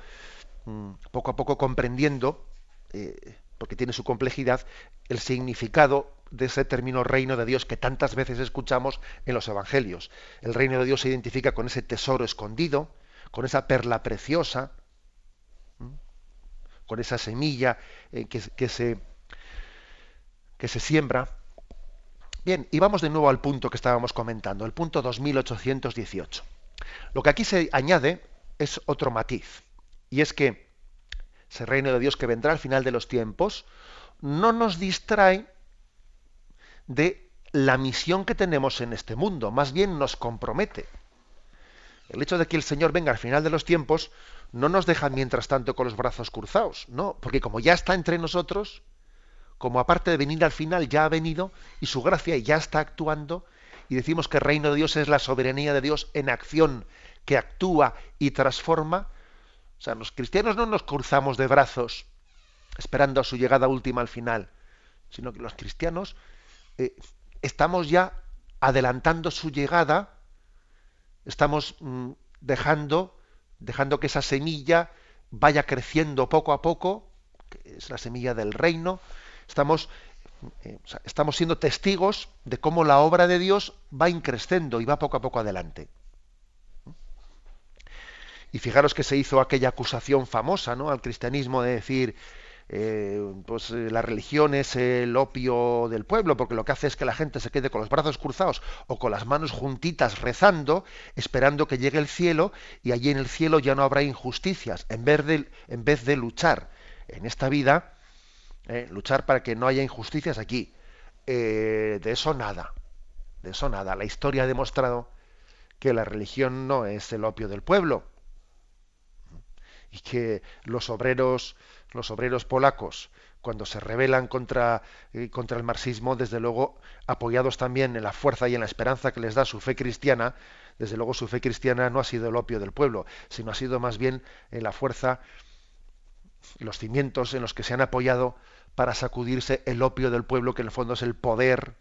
mm, poco a poco comprendiendo, eh, porque tiene su complejidad, el significado de ese término reino de Dios que tantas veces escuchamos en los evangelios. El reino de Dios se identifica con ese tesoro escondido, con esa perla preciosa, con esa semilla eh, que, se, que se siembra. Bien, y vamos de nuevo al punto que estábamos comentando, el punto 2818. Lo que aquí se añade es otro matiz, y es que ese reino de Dios que vendrá al final de los tiempos no nos distrae de la misión que tenemos en este mundo, más bien nos compromete. El hecho de que el Señor venga al final de los tiempos no nos deja mientras tanto con los brazos cruzados, no, porque como ya está entre nosotros, como aparte de venir al final ya ha venido y su gracia ya está actuando, y decimos que el reino de Dios es la soberanía de Dios en acción, que actúa y transforma. O sea, los cristianos no nos cruzamos de brazos esperando a su llegada última al final, sino que los cristianos eh, estamos ya adelantando su llegada, estamos mm, dejando, dejando que esa semilla vaya creciendo poco a poco, que es la semilla del reino, estamos, eh, estamos siendo testigos de cómo la obra de Dios va increciendo y va poco a poco adelante. Y fijaros que se hizo aquella acusación famosa ¿no? al cristianismo de decir, eh, pues eh, la religión es el opio del pueblo, porque lo que hace es que la gente se quede con los brazos cruzados o con las manos juntitas rezando, esperando que llegue el cielo, y allí en el cielo ya no habrá injusticias, en vez de, en vez de luchar en esta vida, eh, luchar para que no haya injusticias aquí. de eso nada, de eso nada. La historia ha demostrado que la religión no es el opio del pueblo y que los obreros los obreros polacos, cuando se rebelan contra, eh, contra el marxismo, desde luego apoyados también en la fuerza y en la esperanza que les da su fe cristiana, desde luego su fe cristiana no ha sido el opio del pueblo, sino ha sido más bien en la fuerza, los cimientos en los que se han apoyado para sacudirse el opio del pueblo, que en el fondo es el poder,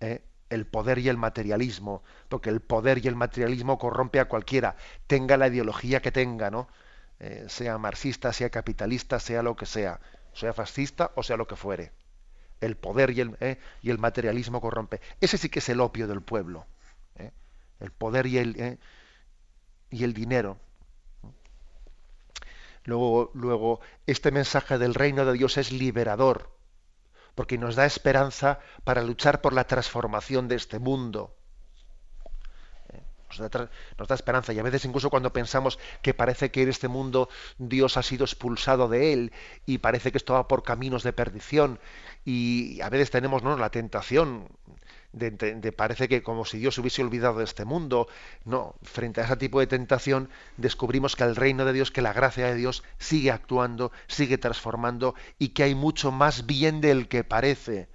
¿eh? el poder y el materialismo, porque el poder y el materialismo corrompe a cualquiera, tenga la ideología que tenga, ¿no? Eh, sea marxista, sea capitalista, sea lo que sea, sea fascista o sea lo que fuere. El poder y el, eh, y el materialismo corrompe. Ese sí que es el opio del pueblo. Eh. El poder y el, y el dinero. Luego, luego, este mensaje del reino de Dios es liberador, porque nos da esperanza para luchar por la transformación de este mundo nos da, esperanza y a veces incluso cuando pensamos que parece que en este mundo Dios ha sido expulsado de él y parece que esto va por caminos de perdición y a veces tenemos ¿no? la tentación de, parece que como si Dios hubiese olvidado de este mundo. No, frente a ese tipo de tentación descubrimos que el reino de Dios, que la gracia de Dios sigue actuando, sigue transformando y que hay mucho más bien del que parece,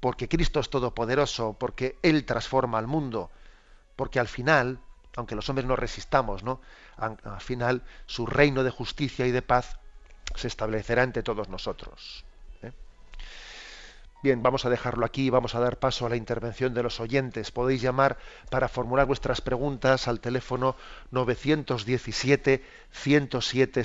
porque Cristo es todopoderoso, porque Él transforma al mundo porque al final, aunque los hombres no resistamos, ¿no? Al, final su reino de justicia y de paz se establecerá entre todos nosotros. ¿eh? Bien, vamos a dejarlo aquí, vamos a dar paso a la intervención de los oyentes. Podéis llamar para formular vuestras preguntas al teléfono 917 107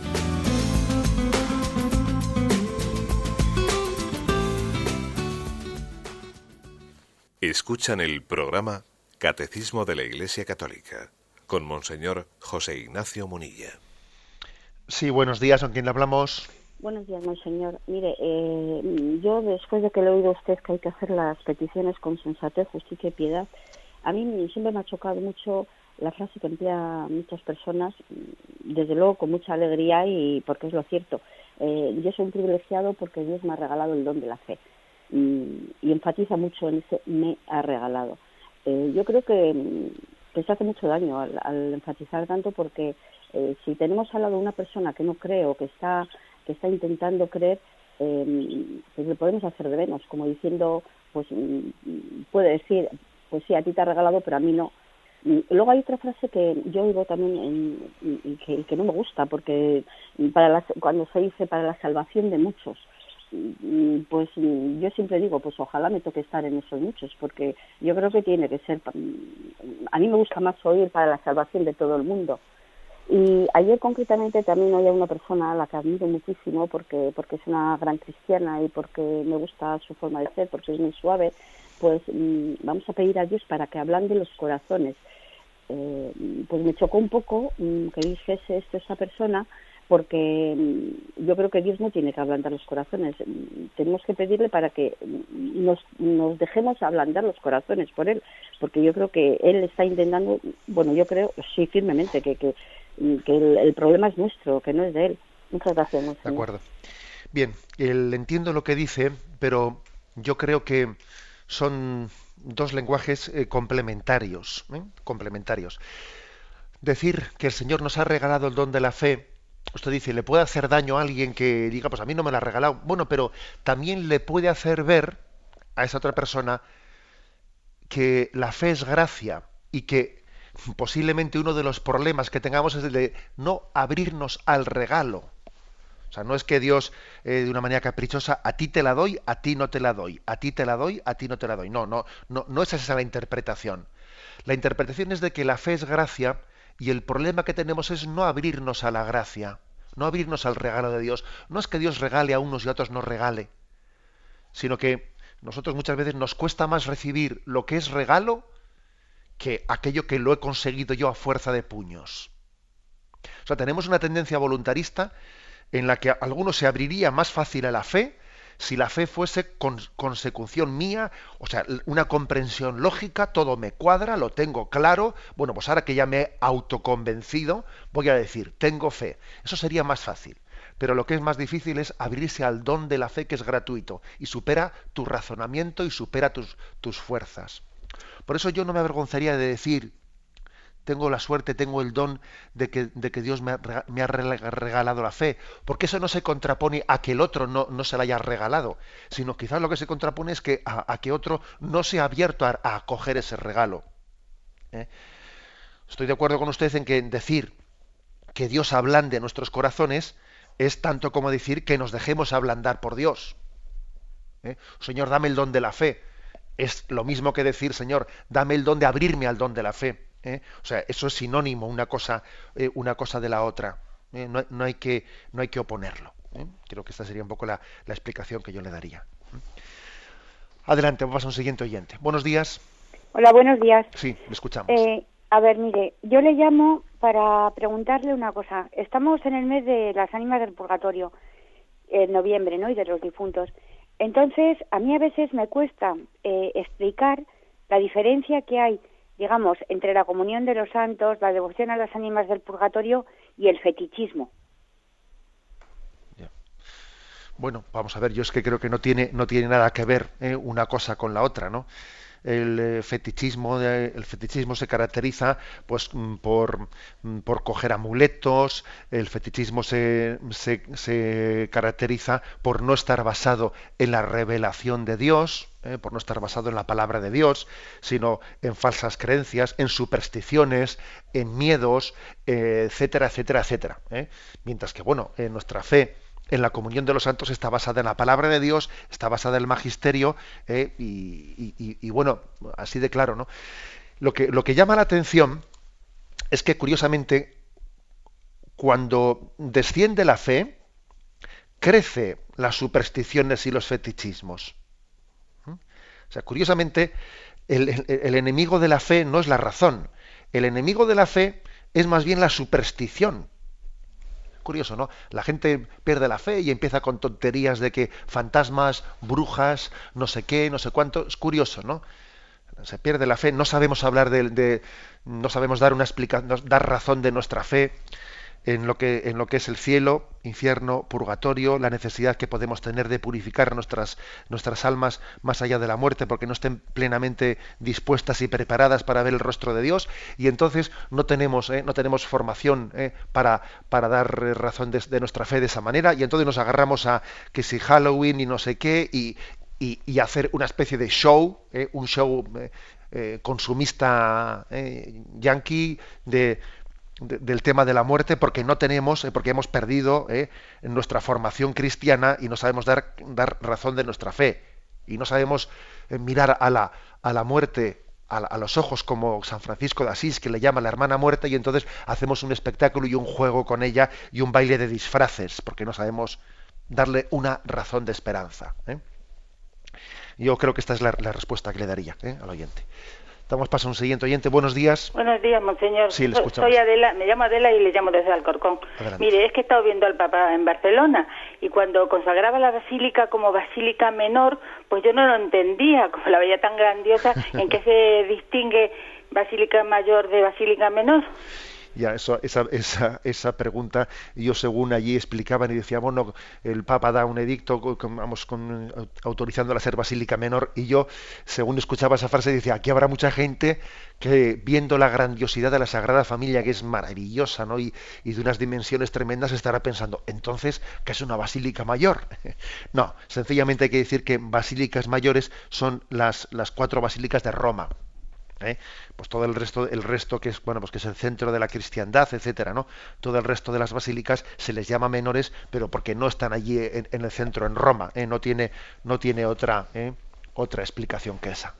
Escuchan el programa Catecismo de la Iglesia Católica con Monseñor José Ignacio Munilla. Sí, buenos días, ¿con quién hablamos? Buenos días, Monseñor. Mire, eh, yo después de que le he oído a usted que hay que hacer las peticiones con sensatez, justicia y piedad, a mí siempre me ha chocado mucho la frase que emplea muchas personas, desde luego con mucha alegría y porque es lo cierto. Eh, yo soy un privilegiado porque Dios me ha regalado el don de la fe y, enfatiza mucho en ese me ha regalado. Eh, yo creo que, se hace mucho daño al, enfatizar tanto porque eh, si tenemos al lado una persona que no cree o que está, que está intentando creer, eh, pues le podemos hacer de menos, como diciendo, pues puede decir, pues sí, a ti te ha regalado, pero a mí no. luego hay otra frase que yo oigo también y que, que, no me gusta, porque para cuando se dice para la salvación de muchos, pues yo siempre digo, pues ojalá me toque estar en esos muchos, porque yo creo que tiene que ser, a mí me gusta más oír para la salvación de todo el mundo. Y ayer concretamente también había una persona a la que admiro muchísimo porque, porque es una gran cristiana y porque me gusta su forma de ser, porque es muy suave, pues mm, vamos a pedir a Dios para que hablan de los corazones. Eh, pues me chocó un poco mm, que dijese esto esa persona, porque mm, yo creo que Dios no tiene que ablandar los corazones. Tenemos que pedirle para que nos, nos dejemos ablandar los corazones por Él, porque yo creo que Él está intentando, bueno, yo creo, sí, firmemente, que, que, el, problema es nuestro, que no es de Él. Muchas gracias. De acuerdo. Bien, el, entiendo lo que dice, pero yo creo que son dos lenguajes eh, complementarios, ¿eh? complementarios. Decir que el Señor nos ha regalado el don de la fe usted dice, le puede hacer daño a alguien que diga, pues a mí no me lo ha regalado. Bueno, pero también le puede hacer ver a esa otra persona que la fe es gracia y que posiblemente uno de los problemas que tengamos es el de no abrirnos al regalo. O sea, no es que Dios eh, de una manera caprichosa a ti te la doy, a ti no te la doy, a ti te la doy, a ti no te la doy. No, no, no, no es esa la interpretación. La interpretación es de que la fe es gracia y el problema que tenemos es no abrirnos a la gracia, no abrirnos al regalo de Dios. No es que Dios regale a unos y a otros no regale, sino que nosotros muchas veces nos cuesta más recibir lo que es regalo que aquello que lo he conseguido yo a fuerza de puños. O sea, tenemos una tendencia voluntarista en la que alguno se abriría más fácil a la fe si la fe fuese consecución mía, o sea, una comprensión lógica, todo me cuadra, lo tengo claro, bueno, pues ahora que ya me he autoconvencido, voy a decir, tengo fe. Eso sería más fácil. Pero lo que es más difícil es abrirse al don de la fe que es gratuito y supera tu razonamiento y supera tus, tus fuerzas. Por eso yo no me avergonzaría de decir, tengo la suerte, tengo el don de que, Dios me ha, regalado la fe, porque eso no se contrapone a que el otro no, se la haya regalado, sino quizás lo que se contrapone es que a, que otro no se ha abierto a, acoger ese regalo. ¿eh? Estoy de acuerdo con usted en que decir que Dios ablande nuestros corazones es tanto como decir que nos dejemos ablandar por Dios. ¿eh? Señor, dame el don de la fe. Es lo mismo que decir, Señor, dame el don de abrirme al don de la fe. ¿Eh? O sea, eso es sinónimo una cosa, eh, una cosa de la otra. ¿eh? No, hay que, no hay que oponerlo. Creo que esta sería un poco la, explicación que yo le daría. Adelante, vamos a un siguiente oyente. Buenos días. Hola, buenos días. Sí, le escuchamos. a ver, mire, yo le llamo para preguntarle una cosa. Estamos en el mes de las ánimas del purgatorio, en noviembre, ¿no? Y de los difuntos. Entonces, a mí a veces me cuesta explicar la diferencia que hay digamos, entre la comunión de los santos, la devoción a las ánimas del purgatorio y el fetichismo. Bueno, vamos a ver, yo es que creo que no tiene, no tiene nada que ver ¿eh? una cosa con la otra, ¿no? El eh, fetichismo el fetichismo se caracteriza pues mm, por, mm, por coger amuletos el fetichismo se, se, caracteriza por no estar basado en la revelación de Dios eh, por no estar basado en la palabra de Dios sino en falsas creencias en supersticiones en miedos eh, etcétera etcétera etcétera mientras que bueno en nuestra fe en la comunión de los santos está basada en la palabra de Dios, está basada en el magisterio, eh, y, bueno, así de claro, ¿no? Lo que, llama la atención es que, curiosamente, cuando desciende la fe, crece las supersticiones y los fetichismos. ¿Mm? O sea, curiosamente, el enemigo de la fe no es la razón. El enemigo de la fe es más bien la superstición curioso, ¿no? La gente pierde la fe y empieza con tonterías de que fantasmas, brujas, no sé qué, no sé cuánto. Es curioso, ¿no? Se pierde la fe, no sabemos hablar de, de no sabemos dar una explicación, dar razón de nuestra fe en lo que en lo que es el cielo, infierno, purgatorio, la necesidad que podemos tener de purificar nuestras nuestras almas más allá de la muerte porque no estén plenamente dispuestas y preparadas para ver el rostro de Dios y entonces no tenemos eh, no tenemos formación eh, para para dar razón de, nuestra fe de esa manera y entonces nos agarramos a que si Halloween y no sé qué y y, hacer una especie de show, ¿eh? un show consumista yankee de, del tema de la muerte porque no tenemos, porque hemos perdido en nuestra formación cristiana y no sabemos dar, dar razón de nuestra fe y no sabemos mirar a la, a la muerte a, los ojos como San Francisco de Asís, que le llama la hermana muerta, y entonces hacemos un espectáculo y un juego con ella y un baile de disfraces, porque no sabemos darle una razón de esperanza. ¿eh? Yo creo que esta es la, respuesta que le daría ¿eh? al oyente. Damos paso a un siguiente oyente. Buenos días. Buenos días, monseñor. Sí, le escuchamos. Soy Adela, me llamo Adela y le llamo desde Alcorcón. Mire, es que he estado viendo al Papa en Barcelona y cuando consagraba la basílica como basílica menor, pues yo no lo entendía, como la veía tan grandiosa, en qué se distingue basílica mayor de basílica menor ya eso, esa, esa, esa pregunta, yo según allí explicaban y decía, bueno, el Papa da un edicto vamos, con, autorizando a ser basílica menor, y yo, según escuchaba esa frase, decía, aquí habrá mucha gente que viendo la grandiosidad de la Sagrada Familia, que es maravillosa, ¿no? Y, y de unas dimensiones tremendas, estará pensando, entonces, ¿qué es una basílica mayor? no, sencillamente hay que decir que basílicas mayores son las, las cuatro basílicas de Roma. ¿Eh? pues todo el resto el resto que es bueno pues que es el centro de la cristiandad etcétera no todo el resto de las basílicas se les llama menores pero porque no están allí en, el centro en Roma ¿eh? no tiene no tiene otra ¿eh? otra explicación que esa.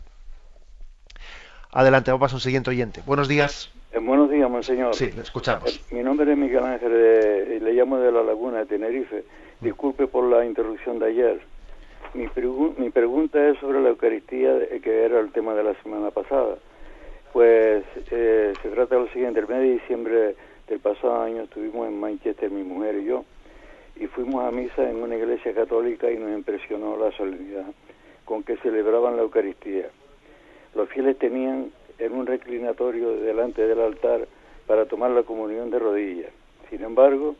Adelante vamos a un siguiente oyente. Buenos días. Buenos días monseñor sí le escuchamos. Mi nombre es Miguel Ángel le llamo de la Laguna de Tenerife. Disculpe por la interrupción de ayer. Mi, mi pregunta es sobre la Eucaristía, que era el tema de la semana pasada. Pues eh, se trata de lo siguiente, el mes de diciembre del pasado año estuvimos en Manchester, mi mujer y yo, y fuimos a misa en una iglesia católica y nos impresionó la solemnidad con que celebraban la Eucaristía. Los fieles tenían en un reclinatorio delante del altar para tomar la comunión de rodillas. Sin embargo,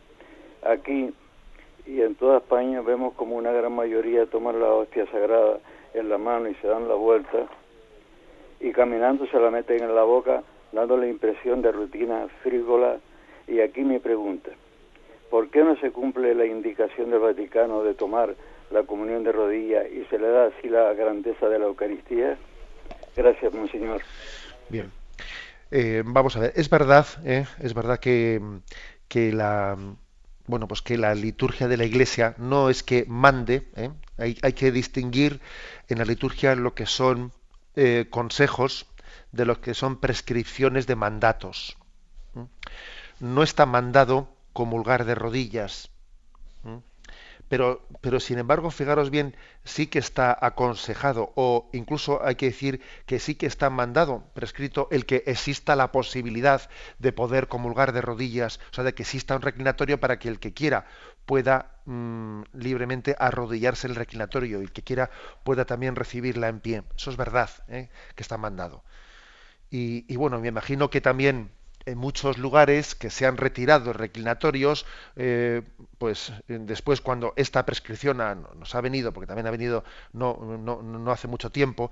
aquí y en toda España vemos como una gran mayoría toman la hostia sagrada en la mano y se dan la vuelta y caminando se la meten en la boca, dando la impresión de rutina frívola. Y aquí mi pregunta, ¿por qué no se cumple la indicación del Vaticano de tomar la comunión de rodillas y se le da así la grandeza de la Eucaristía? Gracias, monseñor. Bien. Eh, vamos a ver, es verdad, eh, es verdad que, que la bueno, pues que la liturgia de la Iglesia no es que mande, eh, hay, hay, que distinguir en la liturgia lo que son eh, consejos de lo que son prescripciones de mandatos. No está mandado comulgar de rodillas. Pero, pero sin embargo, fijaros bien, sí que está aconsejado, o incluso hay que decir que sí que está mandado, prescrito, el que exista la posibilidad de poder comulgar de rodillas, o sea, de que exista un reclinatorio para que el que quiera pueda mm, libremente arrodillarse el reclinatorio y el que quiera pueda también recibirla en pie. Eso es verdad, ¿eh? que está mandado. Y, bueno, me imagino que también en muchos lugares que se han retirado reclinatorios, eh, pues después cuando esta prescripción nos ha venido, porque también ha venido no, no, no hace mucho tiempo,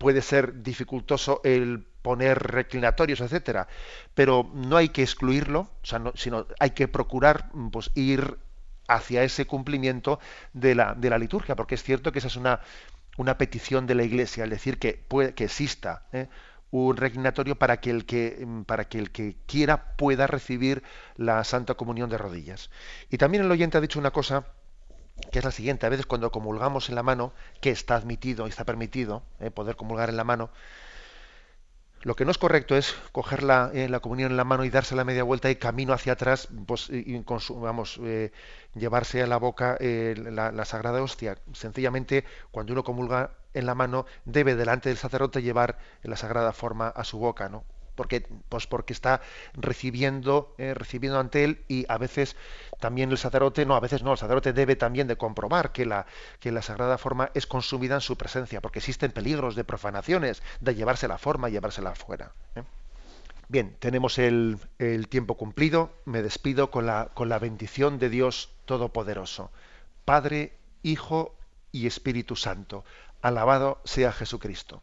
puede ser dificultoso el poner reclinatorios, etcétera, pero no hay que excluirlo, sino hay que procurar pues, ir hacia ese cumplimiento de la, de la liturgia, porque es cierto que esa es una, una petición de la Iglesia, es decir, que, puede, que exista ¿eh? un reclinatorio para que, el que, mm, para que el que quiera pueda recibir la Santa Comunión de rodillas. Y también el oyente ha dicho una cosa que es la siguiente, a veces cuando comulgamos en la mano, que está admitido y está permitido ¿eh? poder comulgar en la mano, lo que no es correcto es coger la, eh, la, comunión en la mano y darse la media vuelta y camino hacia atrás, pues, y, vamos, eh, llevarse a la boca eh, la, la, sagrada hostia. Sencillamente, cuando uno comulga en la mano, debe delante del sacerdote llevar la sagrada forma a su boca, ¿no? Porque pues porque está recibiendo eh, recibiendo ante él y a veces también el sacerdote no a veces no el sacerdote debe también de comprobar que la que la sagrada forma es consumida en su presencia porque existen peligros de profanaciones de llevarse la forma llevársela afuera ¿eh? bien tenemos el, el, tiempo cumplido. Me despido con la con la bendición de Dios todopoderoso. Padre Hijo y Espíritu Santo. Alabado sea Jesucristo